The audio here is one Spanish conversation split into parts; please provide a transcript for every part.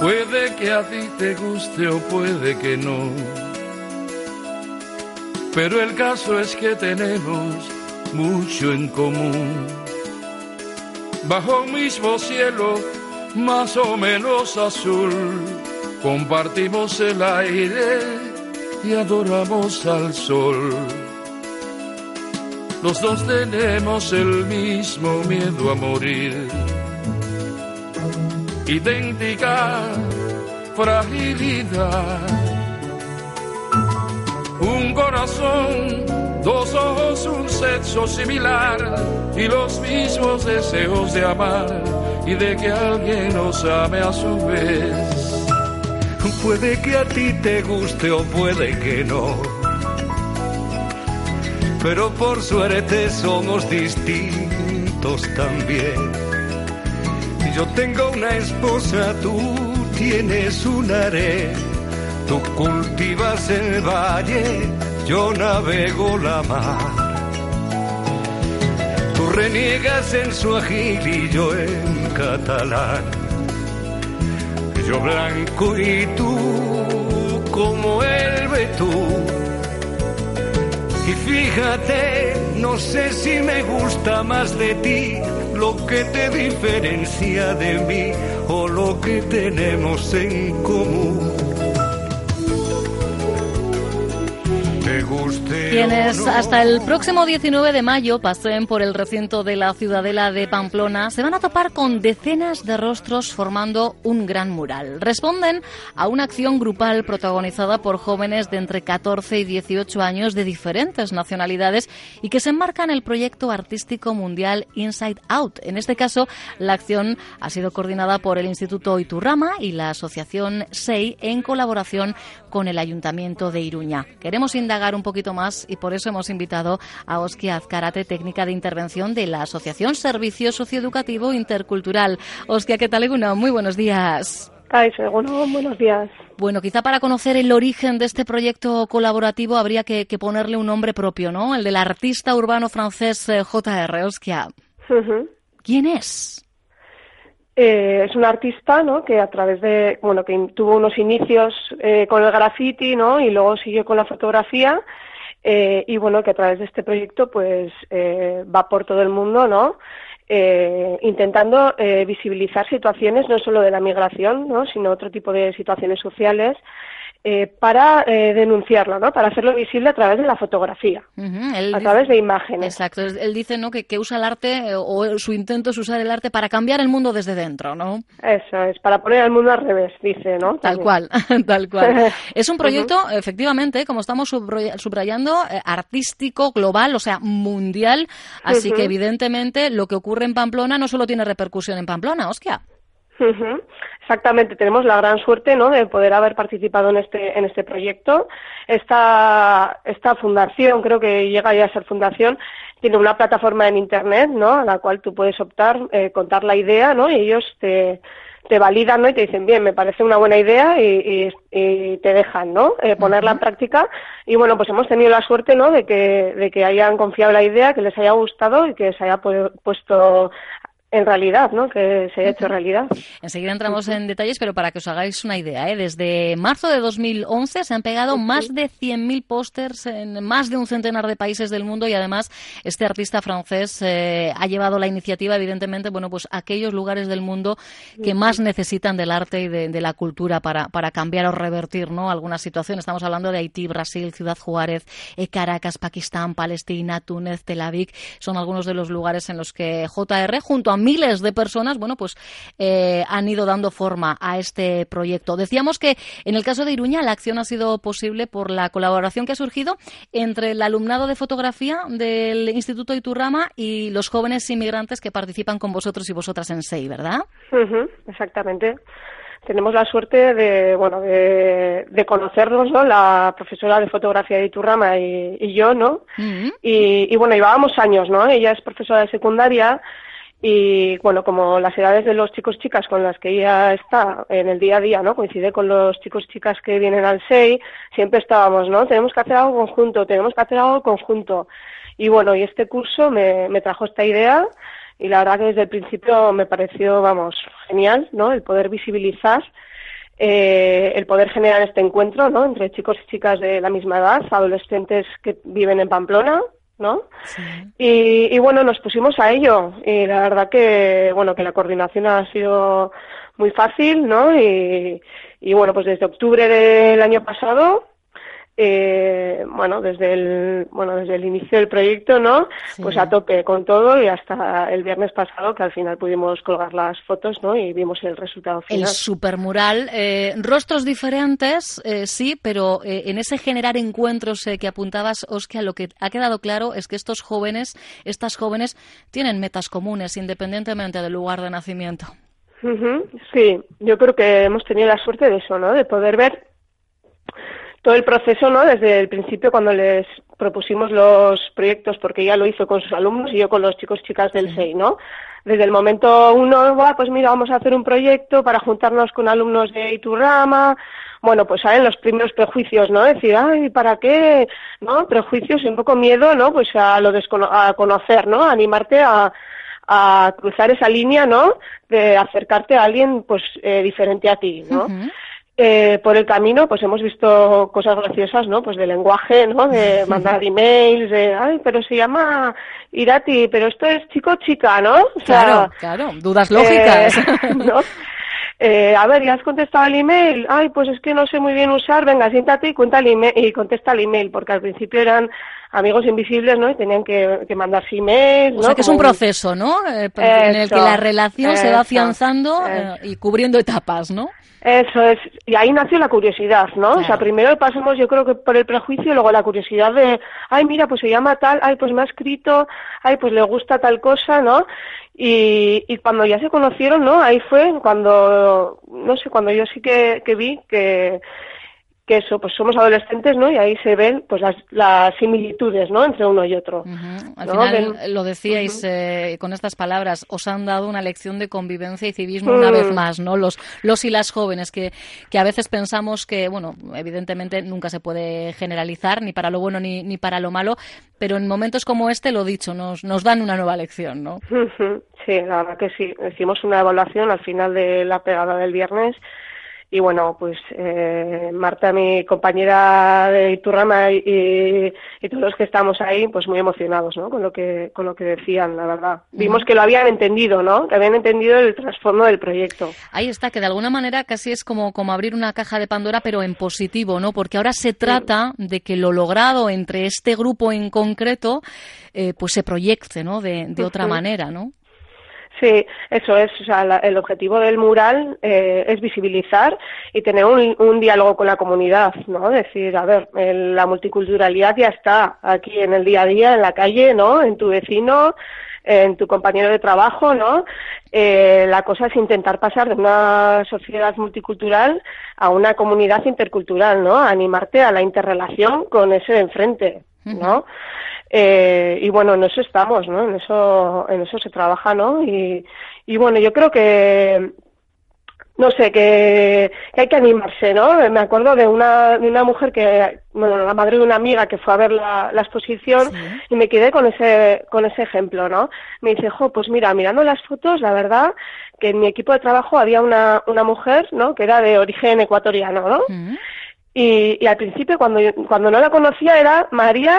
Puede que a ti te guste o puede que no. Pero el caso es que tenemos mucho en común. Bajo un mismo cielo, más o menos azul, compartimos el aire y adoramos al sol. Los dos tenemos el mismo miedo a morir idéntica fragilidad. Un corazón, dos ojos, un sexo similar y los mismos deseos de amar y de que alguien nos ame a su vez. Puede que a ti te guste o puede que no. Pero por suerte somos distintos también yo tengo una esposa, tú tienes un haré. Tú cultivas el valle, yo navego la mar. Tú reniegas en su y yo en catalán. Yo blanco y tú como el betún. Y fíjate, no sé si me gusta más de ti lo que te diferencia de mí o lo que tenemos en común. Quienes hasta el próximo 19 de mayo pasen por el recinto de la Ciudadela de Pamplona se van a topar con decenas de rostros formando un gran mural. Responden a una acción grupal protagonizada por jóvenes de entre 14 y 18 años de diferentes nacionalidades y que se enmarca en el proyecto artístico mundial Inside Out. En este caso, la acción ha sido coordinada por el Instituto Iturrama y la Asociación SEI en colaboración con el Ayuntamiento de Iruña. Queremos indagar un poquito más y por eso hemos invitado a Oski Azcarate, técnica de intervención de la Asociación Servicio Socioeducativo Intercultural. Oskia, ¿qué tal, Eguna? Muy buenos días. Ay, buenos días. Bueno, quizá para conocer el origen de este proyecto colaborativo habría que, ponerle un nombre propio, ¿no? El del artista urbano francés eh, J.R. Oskia. ¿Quién es? Eh, es un artista, ¿no? Que a través de, bueno, que tuvo unos inicios eh, con el graffiti, ¿no? Y luego siguió con la fotografía. Eh, y bueno, que a través de este proyecto, pues, va por todo el mundo, ¿no? intentando visibilizar situaciones no solo de la migración, ¿no? Sino otro tipo de situaciones sociales eh, para eh, denunciarlo, ¿no? Para hacerlo visible a través de la fotografía, a través de imágenes. Exacto. Él dice, ¿no? Que, usa el arte eh, o su intento es usar el arte para cambiar el mundo desde dentro, ¿no? Eso es, para poner el mundo al revés, dice, ¿no? Tal cual, tal cual. es un proyecto, efectivamente, como estamos subrayando, artístico, global, o sea, mundial. Así que evidentemente lo que ocurre en Pamplona no solo tiene repercusión en Pamplona, Oskia. Exactamente, tenemos la gran suerte ¿no? de poder haber participado en este, en este proyecto. Esta, esta fundación, creo que llega ya a ser fundación, tiene una plataforma en Internet ¿no? a la cual tú puedes optar, eh, contar la idea ¿no? y ellos te, te validan ¿no? y te dicen, bien, me parece una buena idea y, te dejan ¿no? Eh, ponerla en práctica. Y bueno, pues hemos tenido la suerte ¿no? de, que, de que hayan confiado en la idea, que les haya gustado y que se haya puesto en realidad, ¿no? Que se haya hecho realidad. Enseguida entramos en detalles, pero para que os hagáis una idea, ¿eh? desde marzo de 2011 se han pegado más de 100.000 pósters en más de un centenar de países del mundo y además este artista francés eh, ha llevado la iniciativa, evidentemente, bueno, pues a aquellos lugares del mundo que más necesitan del arte y de, la cultura para, para, cambiar o revertir, ¿no? Alguna situación. Estamos hablando de Haití, Brasil, Ciudad Juárez, eh, Caracas, Pakistán, Palestina, Túnez, Tel Aviv. Son algunos de los lugares en los que JR, junto a miles de personas, bueno, pues eh, han ido dando forma a este proyecto. Decíamos que en el caso de Iruña la acción ha sido posible por la colaboración que ha surgido entre el alumnado de fotografía del Instituto Iturrama y los jóvenes inmigrantes que participan con vosotros y vosotras en SEI, ¿verdad? exactamente tenemos la suerte de, bueno, de, conocernos, ¿no? La profesora de fotografía de Iturrama y, yo, ¿no? y, y, bueno, llevábamos años, ¿no? Ella es profesora de secundaria y bueno, como las edades de los chicos chicas con las que ella está en el día a día, ¿no? Coincide con los chicos chicas que vienen al SEI, siempre estábamos, ¿no? Tenemos que hacer algo conjunto, tenemos que hacer algo conjunto. Y bueno, y este curso me, trajo esta idea y la verdad que desde el principio me pareció, vamos, genial, ¿no? El poder visibilizar eh, el poder generar este encuentro, ¿no? Entre chicos y chicas de la misma edad, adolescentes que viven en Pamplona, ¿no? Y, y, bueno, nos pusimos a ello y la verdad que, bueno, que la coordinación ha sido muy fácil, ¿no? Y, y bueno, pues desde octubre del año pasado eh, bueno, desde el, bueno, desde el inicio del proyecto, ¿no? Pues a tope con todo y hasta el viernes pasado que al final pudimos colgar las fotos, ¿no? Y vimos el resultado final. El supermural, eh, rostros diferentes, eh, sí, pero eh, en ese generar encuentros eh, que apuntabas, Oscar, lo que ha quedado claro es que estos jóvenes, estas jóvenes, tienen metas comunes independientemente del lugar de nacimiento. Sí, yo creo que hemos tenido la suerte de eso, ¿no? De poder ver todo el proceso, ¿no? Desde el principio cuando les propusimos los proyectos, porque ella lo hizo con sus alumnos y yo con los chicos y chicas del SEI, ¿no? Desde el momento uno, pues mira, vamos a hacer un proyecto para juntarnos con alumnos de Iturrama, bueno, pues salen los primeros prejuicios, ¿no? Decir, ay, ¿para qué? ¿No? Prejuicios y un poco miedo, ¿no? Pues a lo a conocer, ¿no? animarte a, a cruzar esa línea, ¿no? De acercarte a alguien, pues, eh, diferente a ti, ¿no? Eh, por el camino, pues hemos visto cosas graciosas, ¿no? Pues de lenguaje, ¿no? De mandar emails, de, ay, pero se llama Irati, pero esto es chico-chica, ¿no? O sea, claro, claro, dudas lógicas. Eh, ¿no? Eh, a ver, ¿ya has contestado el email? Ay, pues es que no sé muy bien usar, venga, siéntate y, cuenta el email, y contesta el email, porque al principio eran amigos invisibles, ¿no? Y tenían que, que mandarse emails, O sea que es un proceso, ¿no? en el que la relación se va afianzando y cubriendo etapas, ¿no? Eso es, y ahí nació la curiosidad, ¿no? O sea, primero pasamos, yo creo que por el prejuicio, y luego la curiosidad de, ay, mira, pues se llama tal, ay, pues me ha escrito, ay, pues le gusta tal cosa, ¿no? Y, y cuando ya se conocieron, ¿no? Ahí fue cuando, no sé, cuando yo sí que, que vi que, que eso, pues somos adolescentes, ¿no? Y ahí se ven pues las, las similitudes, ¿no? Entre uno y otro. Al final, lo decíais eh, con estas palabras, os han dado una lección de convivencia y civismo una vez mm. más, ¿no? Los, los y las jóvenes, que, que a veces pensamos que, bueno, evidentemente nunca se puede generalizar, ni para lo bueno ni, ni para lo malo, pero en momentos como este, lo dicho, nos, nos dan una nueva lección, ¿no? Sí, la verdad que sí. Hicimos una evaluación al final de la pegada del viernes y bueno, pues eh, Marta, mi compañera de Iturrama y, y, todos los que estamos ahí, pues muy emocionados, ¿no? Con lo que con lo que decían, la verdad. Vimos que lo habían entendido, ¿no? Que habían entendido el trasfondo del proyecto. Ahí está, que de alguna manera casi es como como abrir una caja de Pandora, pero en positivo, ¿no? Porque ahora se trata de que lo logrado entre este grupo en concreto, eh, pues se proyecte, ¿no? De, de otra manera, ¿no? Sí, eso es. O sea, el objetivo del mural eh, es visibilizar y tener un, diálogo con la comunidad, ¿no? Decir, a ver, la multiculturalidad ya está aquí en el día a día, en la calle, ¿no? En tu vecino, en tu compañero de trabajo, ¿no? Eh, la cosa es intentar pasar de una sociedad multicultural a una comunidad intercultural, ¿no? Animarte a la interrelación con ese de enfrente, ¿no? Eh, y bueno, en eso estamos, ¿no? En eso, en eso se trabaja, ¿no? Y, y bueno, yo creo que, no sé, que, que, hay que animarse, ¿no? Me acuerdo de una, de una mujer que, bueno, la madre de una amiga que fue a ver la, la exposición y me quedé con ese, con ese ejemplo, ¿no? Me dice, jo, pues mira, mirando las fotos, la verdad que en mi equipo de trabajo había una, una mujer, ¿no? Que era de origen ecuatoriano, ¿no? Y, y al principio, cuando, cuando no la conocía, era María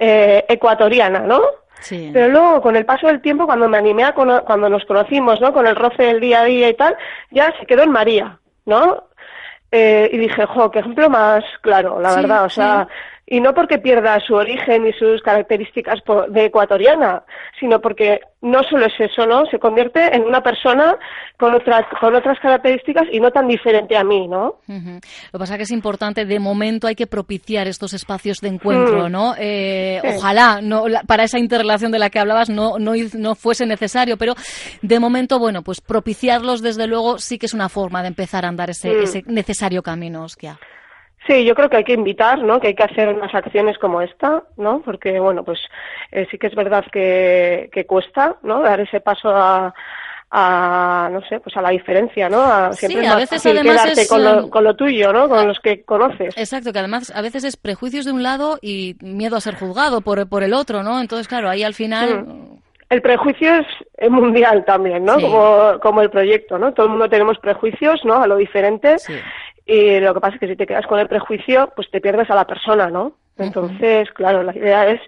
eh, ecuatoriana, ¿no? Sí. Pero luego, con el paso del tiempo, cuando me animé a cuando nos conocimos, ¿no? Con el roce del día a día y tal, ya se quedó en María, ¿no? Eh, y dije, jo, qué ejemplo más claro, la verdad, o sea, y no porque pierda su origen y sus características de ecuatoriana, sino porque no solo es eso, ¿no? Se convierte en una persona con otras con otras características y no tan diferente a mí, ¿no? Lo que pasa es que es importante, de momento hay que propiciar estos espacios de encuentro, mm. ¿no? Eh, ojalá no para esa interrelación de la que hablabas no, no, no fuese necesario, pero de momento, bueno, pues propiciarlos desde luego sí que es una forma de empezar a andar ese, mm. ese necesario camino, Oskia. Sí, yo creo que hay que invitar, ¿no? Que hay que hacer unas acciones como esta, ¿no? Porque, bueno, pues eh, sí que es verdad que, que cuesta, ¿no? Dar ese paso a, a no sé pues a la diferencia no a, siempre sí, a veces además es, con, lo, con lo tuyo no con los que conoces exacto que además a veces es prejuicios de un lado y miedo a ser juzgado por, por el otro no entonces claro ahí al final mm. el prejuicio es mundial también, ¿no? Como, como el proyecto, ¿no? Todo el mundo tenemos prejuicios, ¿no? A lo diferente. Y lo que pasa es que si te quedas con el prejuicio, pues te pierdes a la persona, ¿no? Entonces, claro, la idea es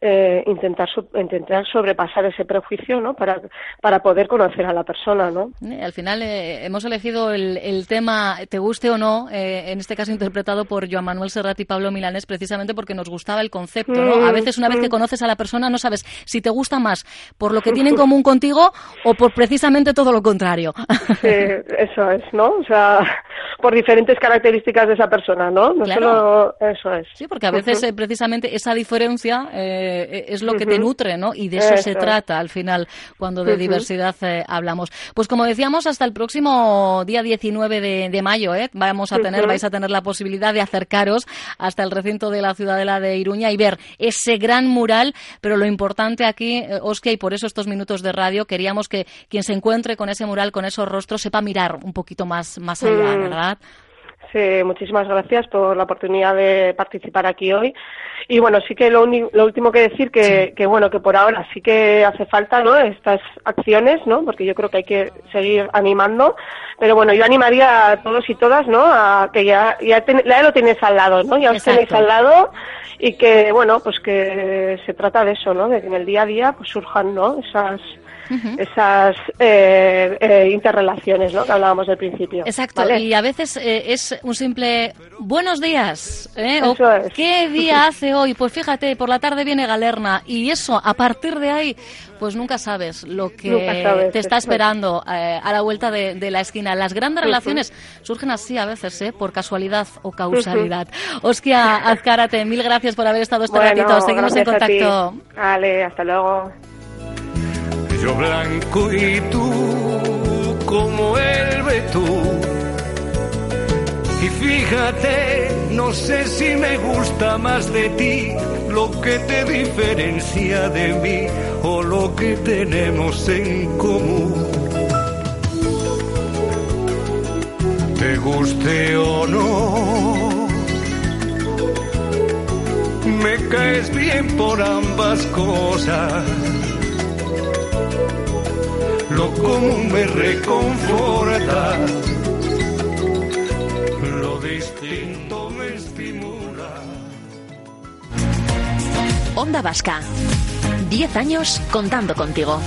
eh, intentar, intentar sobrepasar ese prejuicio ¿no? para, para poder conocer a la persona. ¿no? Eh, al final eh, hemos elegido el, el, tema, te guste o no, en este caso interpretado por Joan Manuel Serrat y Pablo Milanés, precisamente porque nos gustaba el concepto. ¿no? a mm, veces, una vez que mm. conoces a la persona, no sabes si te gusta más por lo que tiene en común contigo o por precisamente todo lo contrario. Sí, eso es, ¿no? O sea, por diferentes características de esa persona, ¿no? No solo eso es. Sí, porque a veces precisamente esa diferencia eh, es lo que te nutre, ¿no? Y de eso, se trata al final cuando de diversidad eh, hablamos. Pues como decíamos, hasta el próximo día 19 de, mayo, ¿eh? Vamos a tener, vais a tener la posibilidad de acercaros hasta el recinto de la Ciudadela de Iruña y ver ese gran mural, pero lo importante aquí, eh, Oscar, y por eso estos minutos de radio, queríamos que quien se encuentre con ese mural, con esos rostros, sepa mirar un poquito más, más allá, mm. ¿Verdad? muchísimas gracias por la oportunidad de participar aquí hoy. Y bueno, sí que lo, lo último que decir que, que, bueno, que por ahora sí que hace falta, ¿no? Estas acciones, ¿no? Porque yo creo que hay que seguir animando. Pero bueno, yo animaría a todos y todas, ¿no? A que ya, ya, lo tienes al lado, ¿no? Ya os tenéis al lado y que, bueno, pues que se trata de eso, ¿no? De que en el día a día pues surjan, ¿no? Esas esas eh, eh, interrelaciones ¿no? que hablábamos al principio. Exacto, y a veces eh, es un simple buenos días. O, ¿Qué día hace hoy? Pues fíjate, por la tarde viene Galerna y eso, a partir de ahí, pues nunca sabes lo que te está esperando a la vuelta de, la esquina. Las grandes relaciones surgen así a veces, por casualidad o causalidad. Oskia Azcárate, mil gracias por haber estado este ratito. Seguimos en contacto. Vale, hasta luego yo blanco y tú como el betú. Y fíjate, no sé si me gusta más de ti lo que te diferencia de mí o lo que tenemos en común. Te guste o no, me caes bien por ambas cosas lo común me reconforta, lo distinto me estimula. Onda Vasca, 10 años contando contigo.